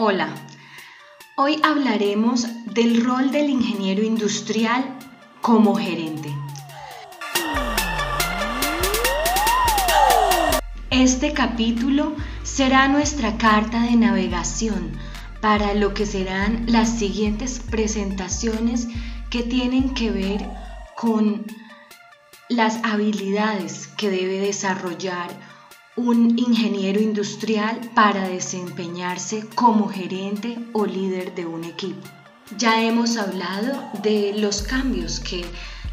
Hola, hoy hablaremos del rol del ingeniero industrial como gerente. Este capítulo será nuestra carta de navegación para lo que serán las siguientes presentaciones que tienen que ver con las habilidades que debe desarrollar un ingeniero industrial para desempeñarse como gerente o líder de un equipo. Ya hemos hablado de los cambios que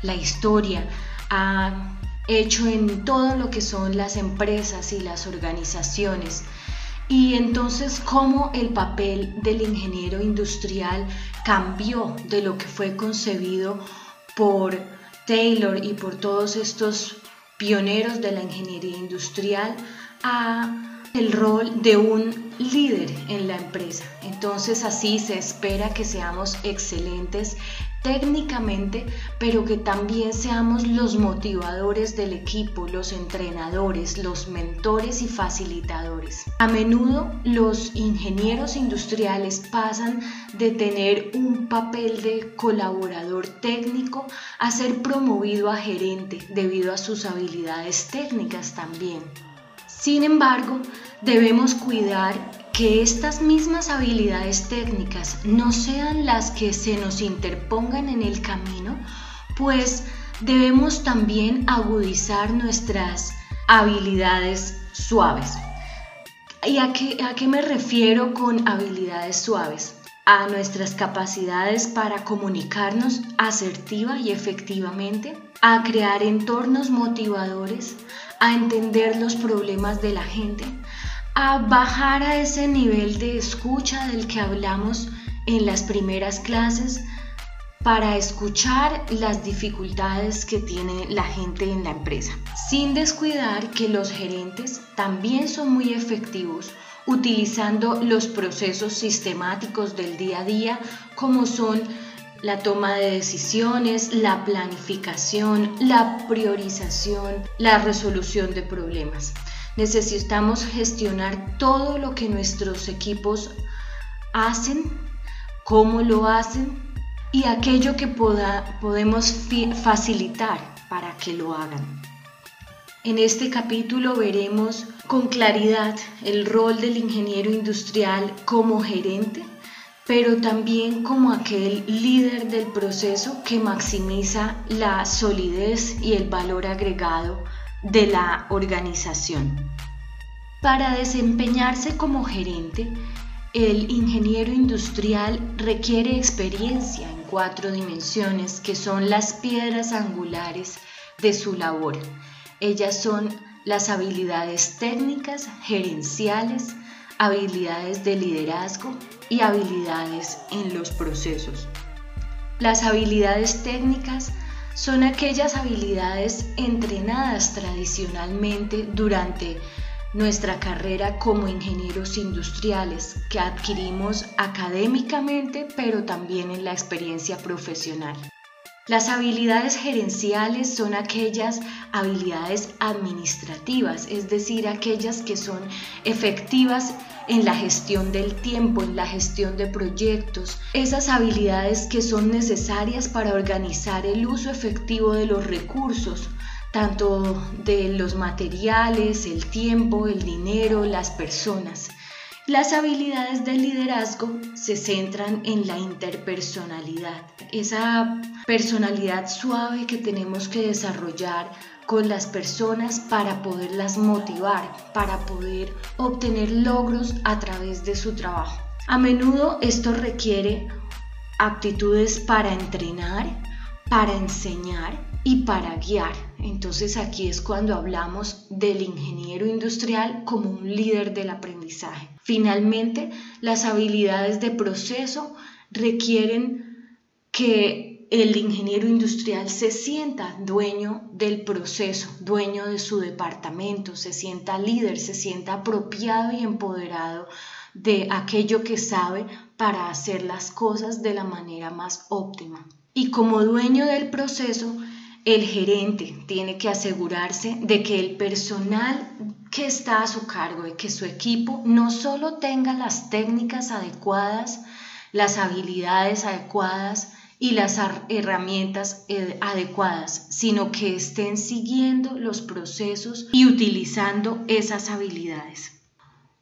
la historia ha hecho en todo lo que son las empresas y las organizaciones. Y entonces cómo el papel del ingeniero industrial cambió de lo que fue concebido por Taylor y por todos estos pioneros de la ingeniería industrial a el rol de un líder en la empresa. Entonces así se espera que seamos excelentes técnicamente, pero que también seamos los motivadores del equipo, los entrenadores, los mentores y facilitadores. A menudo los ingenieros industriales pasan de tener un papel de colaborador técnico a ser promovido a gerente debido a sus habilidades técnicas también. Sin embargo, debemos cuidar que estas mismas habilidades técnicas no sean las que se nos interpongan en el camino, pues debemos también agudizar nuestras habilidades suaves. ¿Y a qué, a qué me refiero con habilidades suaves? A nuestras capacidades para comunicarnos asertiva y efectivamente, a crear entornos motivadores, a entender los problemas de la gente, a bajar a ese nivel de escucha del que hablamos en las primeras clases para escuchar las dificultades que tiene la gente en la empresa, sin descuidar que los gerentes también son muy efectivos utilizando los procesos sistemáticos del día a día como son la toma de decisiones, la planificación, la priorización, la resolución de problemas. Necesitamos gestionar todo lo que nuestros equipos hacen, cómo lo hacen y aquello que podemos facilitar para que lo hagan. En este capítulo veremos con claridad el rol del ingeniero industrial como gerente pero también como aquel líder del proceso que maximiza la solidez y el valor agregado de la organización. Para desempeñarse como gerente, el ingeniero industrial requiere experiencia en cuatro dimensiones que son las piedras angulares de su labor. Ellas son las habilidades técnicas, gerenciales, habilidades de liderazgo y habilidades en los procesos. Las habilidades técnicas son aquellas habilidades entrenadas tradicionalmente durante nuestra carrera como ingenieros industriales que adquirimos académicamente pero también en la experiencia profesional. Las habilidades gerenciales son aquellas habilidades administrativas, es decir, aquellas que son efectivas en la gestión del tiempo, en la gestión de proyectos, esas habilidades que son necesarias para organizar el uso efectivo de los recursos, tanto de los materiales, el tiempo, el dinero, las personas. Las habilidades del liderazgo se centran en la interpersonalidad, esa personalidad suave que tenemos que desarrollar con las personas para poderlas motivar, para poder obtener logros a través de su trabajo. A menudo esto requiere aptitudes para entrenar, para enseñar y para guiar. Entonces aquí es cuando hablamos del ingeniero industrial como un líder del aprendizaje. Finalmente, las habilidades de proceso requieren que el ingeniero industrial se sienta dueño del proceso, dueño de su departamento, se sienta líder, se sienta apropiado y empoderado de aquello que sabe para hacer las cosas de la manera más óptima. Y como dueño del proceso, el gerente tiene que asegurarse de que el personal que está a su cargo y que su equipo no solo tenga las técnicas adecuadas, las habilidades adecuadas y las herramientas eh, adecuadas, sino que estén siguiendo los procesos y utilizando esas habilidades.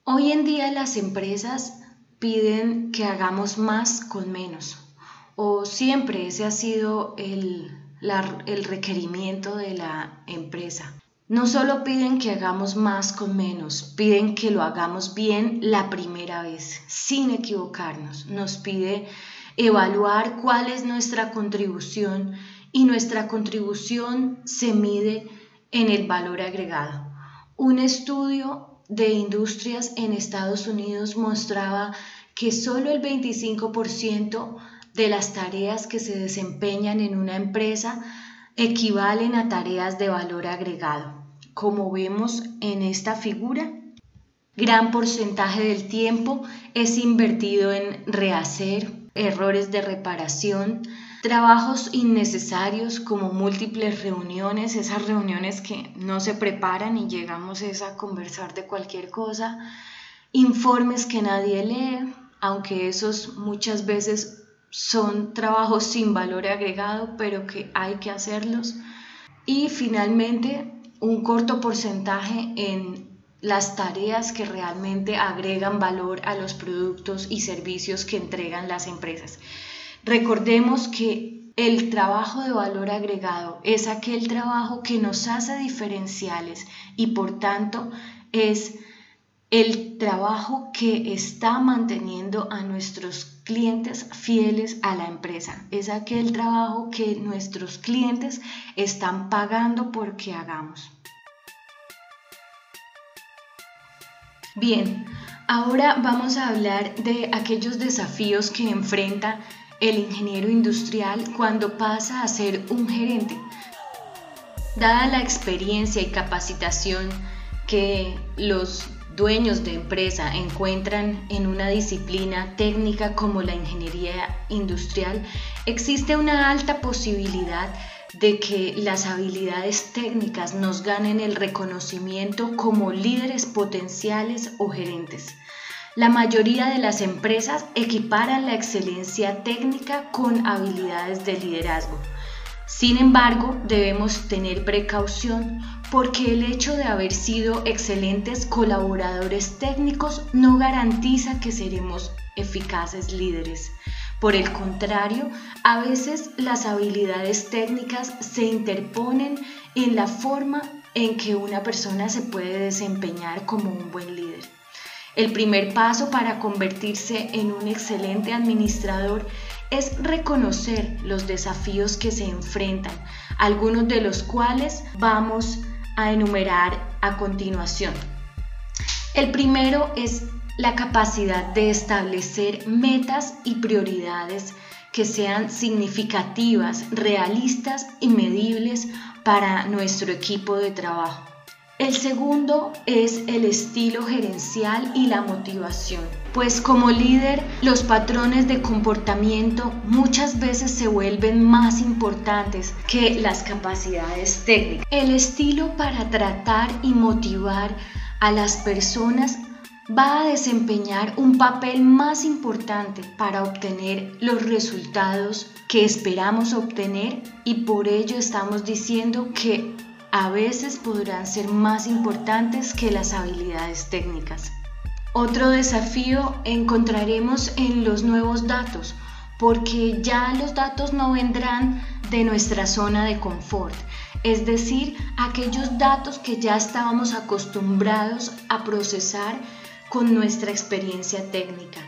Hoy en día las empresas piden que hagamos más con menos, o siempre ese ha sido el, el requerimiento de la empresa. No solo piden que hagamos más con menos, piden que lo hagamos bien la primera vez, sin equivocarnos. Nos pide evaluar cuál es nuestra contribución y nuestra contribución se mide en el valor agregado. Un estudio de industrias en Estados Unidos mostraba que solo el 25% de las tareas que se desempeñan en una empresa equivalen a tareas de valor agregado. Como vemos en esta figura, gran porcentaje del tiempo es invertido en rehacer, errores de reparación, trabajos innecesarios como múltiples reuniones, esas reuniones que no se preparan y llegamos a conversar de cualquier cosa, informes que nadie lee, aunque esos muchas veces son trabajos sin valor agregado, pero que hay que hacerlos. Y finalmente, un corto porcentaje en las tareas que realmente agregan valor a los productos y servicios que entregan las empresas. Recordemos que el trabajo de valor agregado es aquel trabajo que nos hace diferenciales y por tanto es el trabajo que está manteniendo a nuestros clientes fieles a la empresa. Es aquel trabajo que nuestros clientes están pagando porque hagamos. Bien, ahora vamos a hablar de aquellos desafíos que enfrenta el ingeniero industrial cuando pasa a ser un gerente. Dada la experiencia y capacitación que los dueños de empresa encuentran en una disciplina técnica como la ingeniería industrial, existe una alta posibilidad de que las habilidades técnicas nos ganen el reconocimiento como líderes potenciales o gerentes. La mayoría de las empresas equiparan la excelencia técnica con habilidades de liderazgo. Sin embargo, debemos tener precaución porque el hecho de haber sido excelentes colaboradores técnicos no garantiza que seremos eficaces líderes. Por el contrario, a veces las habilidades técnicas se interponen en la forma en que una persona se puede desempeñar como un buen líder. El primer paso para convertirse en un excelente administrador es reconocer los desafíos que se enfrentan, algunos de los cuales vamos a enumerar a continuación. El primero es la capacidad de establecer metas y prioridades que sean significativas, realistas y medibles para nuestro equipo de trabajo. El segundo es el estilo gerencial y la motivación, pues como líder los patrones de comportamiento muchas veces se vuelven más importantes que las capacidades técnicas. El estilo para tratar y motivar a las personas va a desempeñar un papel más importante para obtener los resultados que esperamos obtener y por ello estamos diciendo que a veces podrán ser más importantes que las habilidades técnicas. Otro desafío encontraremos en los nuevos datos, porque ya los datos no vendrán de nuestra zona de confort, es decir, aquellos datos que ya estábamos acostumbrados a procesar con nuestra experiencia técnica.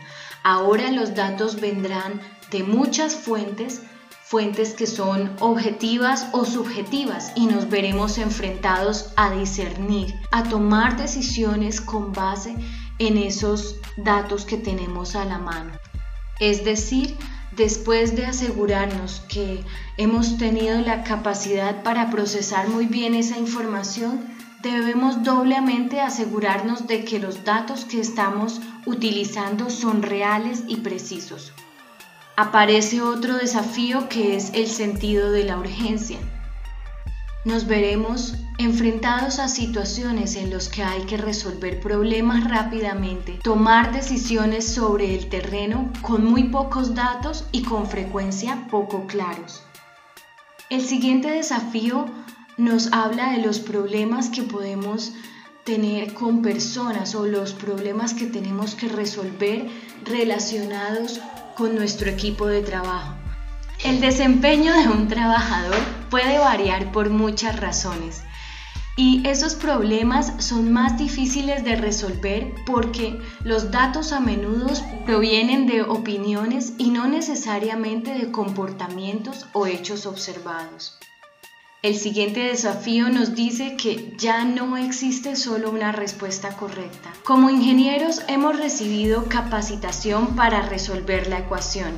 Ahora los datos vendrán de muchas fuentes fuentes que son objetivas o subjetivas y nos veremos enfrentados a discernir, a tomar decisiones con base en esos datos que tenemos a la mano. Es decir, después de asegurarnos que hemos tenido la capacidad para procesar muy bien esa información, debemos doblemente asegurarnos de que los datos que estamos utilizando son reales y precisos aparece otro desafío que es el sentido de la urgencia. Nos veremos enfrentados a situaciones en las que hay que resolver problemas rápidamente, tomar decisiones sobre el terreno con muy pocos datos y con frecuencia poco claros. El siguiente desafío nos habla de los problemas que podemos tener con personas o los problemas que tenemos que resolver relacionados con nuestro equipo de trabajo. El desempeño de un trabajador puede variar por muchas razones y esos problemas son más difíciles de resolver porque los datos a menudo provienen de opiniones y no necesariamente de comportamientos o hechos observados. El siguiente desafío nos dice que ya no existe solo una respuesta correcta. Como ingenieros hemos recibido capacitación para resolver la ecuación,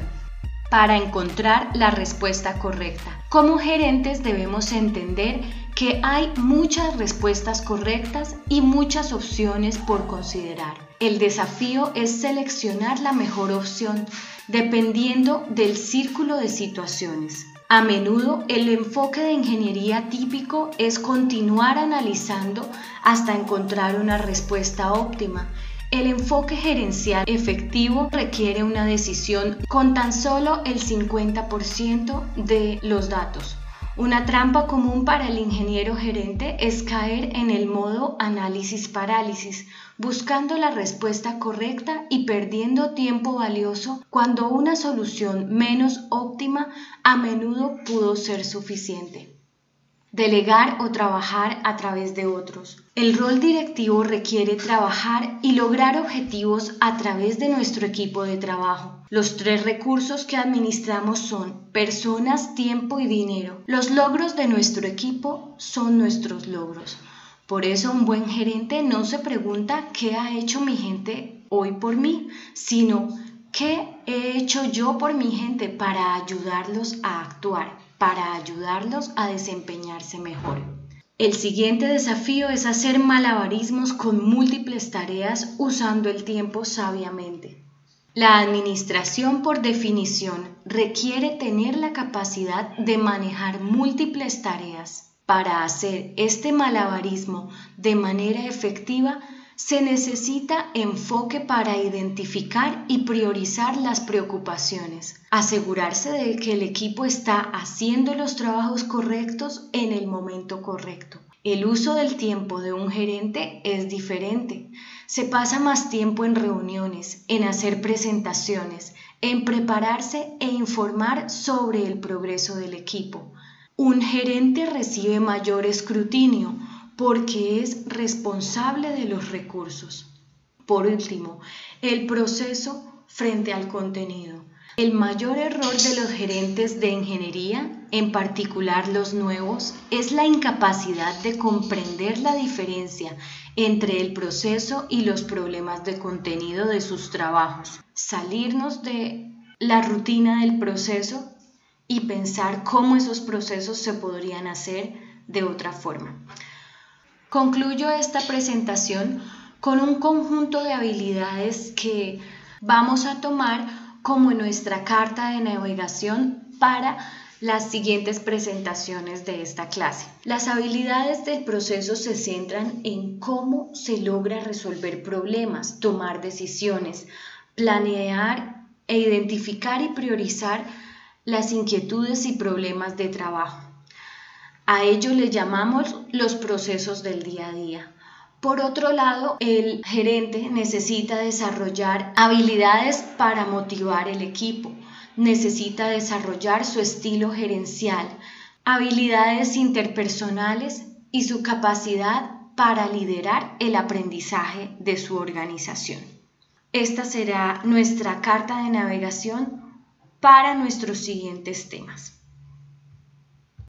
para encontrar la respuesta correcta. Como gerentes debemos entender que hay muchas respuestas correctas y muchas opciones por considerar. El desafío es seleccionar la mejor opción dependiendo del círculo de situaciones. A menudo el enfoque de ingeniería típico es continuar analizando hasta encontrar una respuesta óptima. El enfoque gerencial efectivo requiere una decisión con tan solo el 50% de los datos. Una trampa común para el ingeniero gerente es caer en el modo análisis parálisis, buscando la respuesta correcta y perdiendo tiempo valioso cuando una solución menos óptima a menudo pudo ser suficiente. Delegar o trabajar a través de otros. El rol directivo requiere trabajar y lograr objetivos a través de nuestro equipo de trabajo. Los tres recursos que administramos son personas, tiempo y dinero. Los logros de nuestro equipo son nuestros logros. Por eso un buen gerente no se pregunta qué ha hecho mi gente hoy por mí, sino qué he hecho yo por mi gente para ayudarlos a actuar para ayudarlos a desempeñarse mejor. El siguiente desafío es hacer malabarismos con múltiples tareas usando el tiempo sabiamente. La administración por definición requiere tener la capacidad de manejar múltiples tareas. Para hacer este malabarismo de manera efectiva se necesita enfoque para identificar y priorizar las preocupaciones, asegurarse de que el equipo está haciendo los trabajos correctos en el momento correcto. El uso del tiempo de un gerente es diferente. Se pasa más tiempo en reuniones, en hacer presentaciones, en prepararse e informar sobre el progreso del equipo. Un gerente recibe mayor escrutinio, porque es responsable de los recursos. Por último, el proceso frente al contenido. El mayor error de los gerentes de ingeniería, en particular los nuevos, es la incapacidad de comprender la diferencia entre el proceso y los problemas de contenido de sus trabajos. Salirnos de la rutina del proceso y pensar cómo esos procesos se podrían hacer de otra forma. Concluyo esta presentación con un conjunto de habilidades que vamos a tomar como nuestra carta de navegación para las siguientes presentaciones de esta clase. Las habilidades del proceso se centran en cómo se logra resolver problemas, tomar decisiones, planear e identificar y priorizar las inquietudes y problemas de trabajo. A ello le llamamos los procesos del día a día. Por otro lado, el gerente necesita desarrollar habilidades para motivar el equipo, necesita desarrollar su estilo gerencial, habilidades interpersonales y su capacidad para liderar el aprendizaje de su organización. Esta será nuestra carta de navegación para nuestros siguientes temas.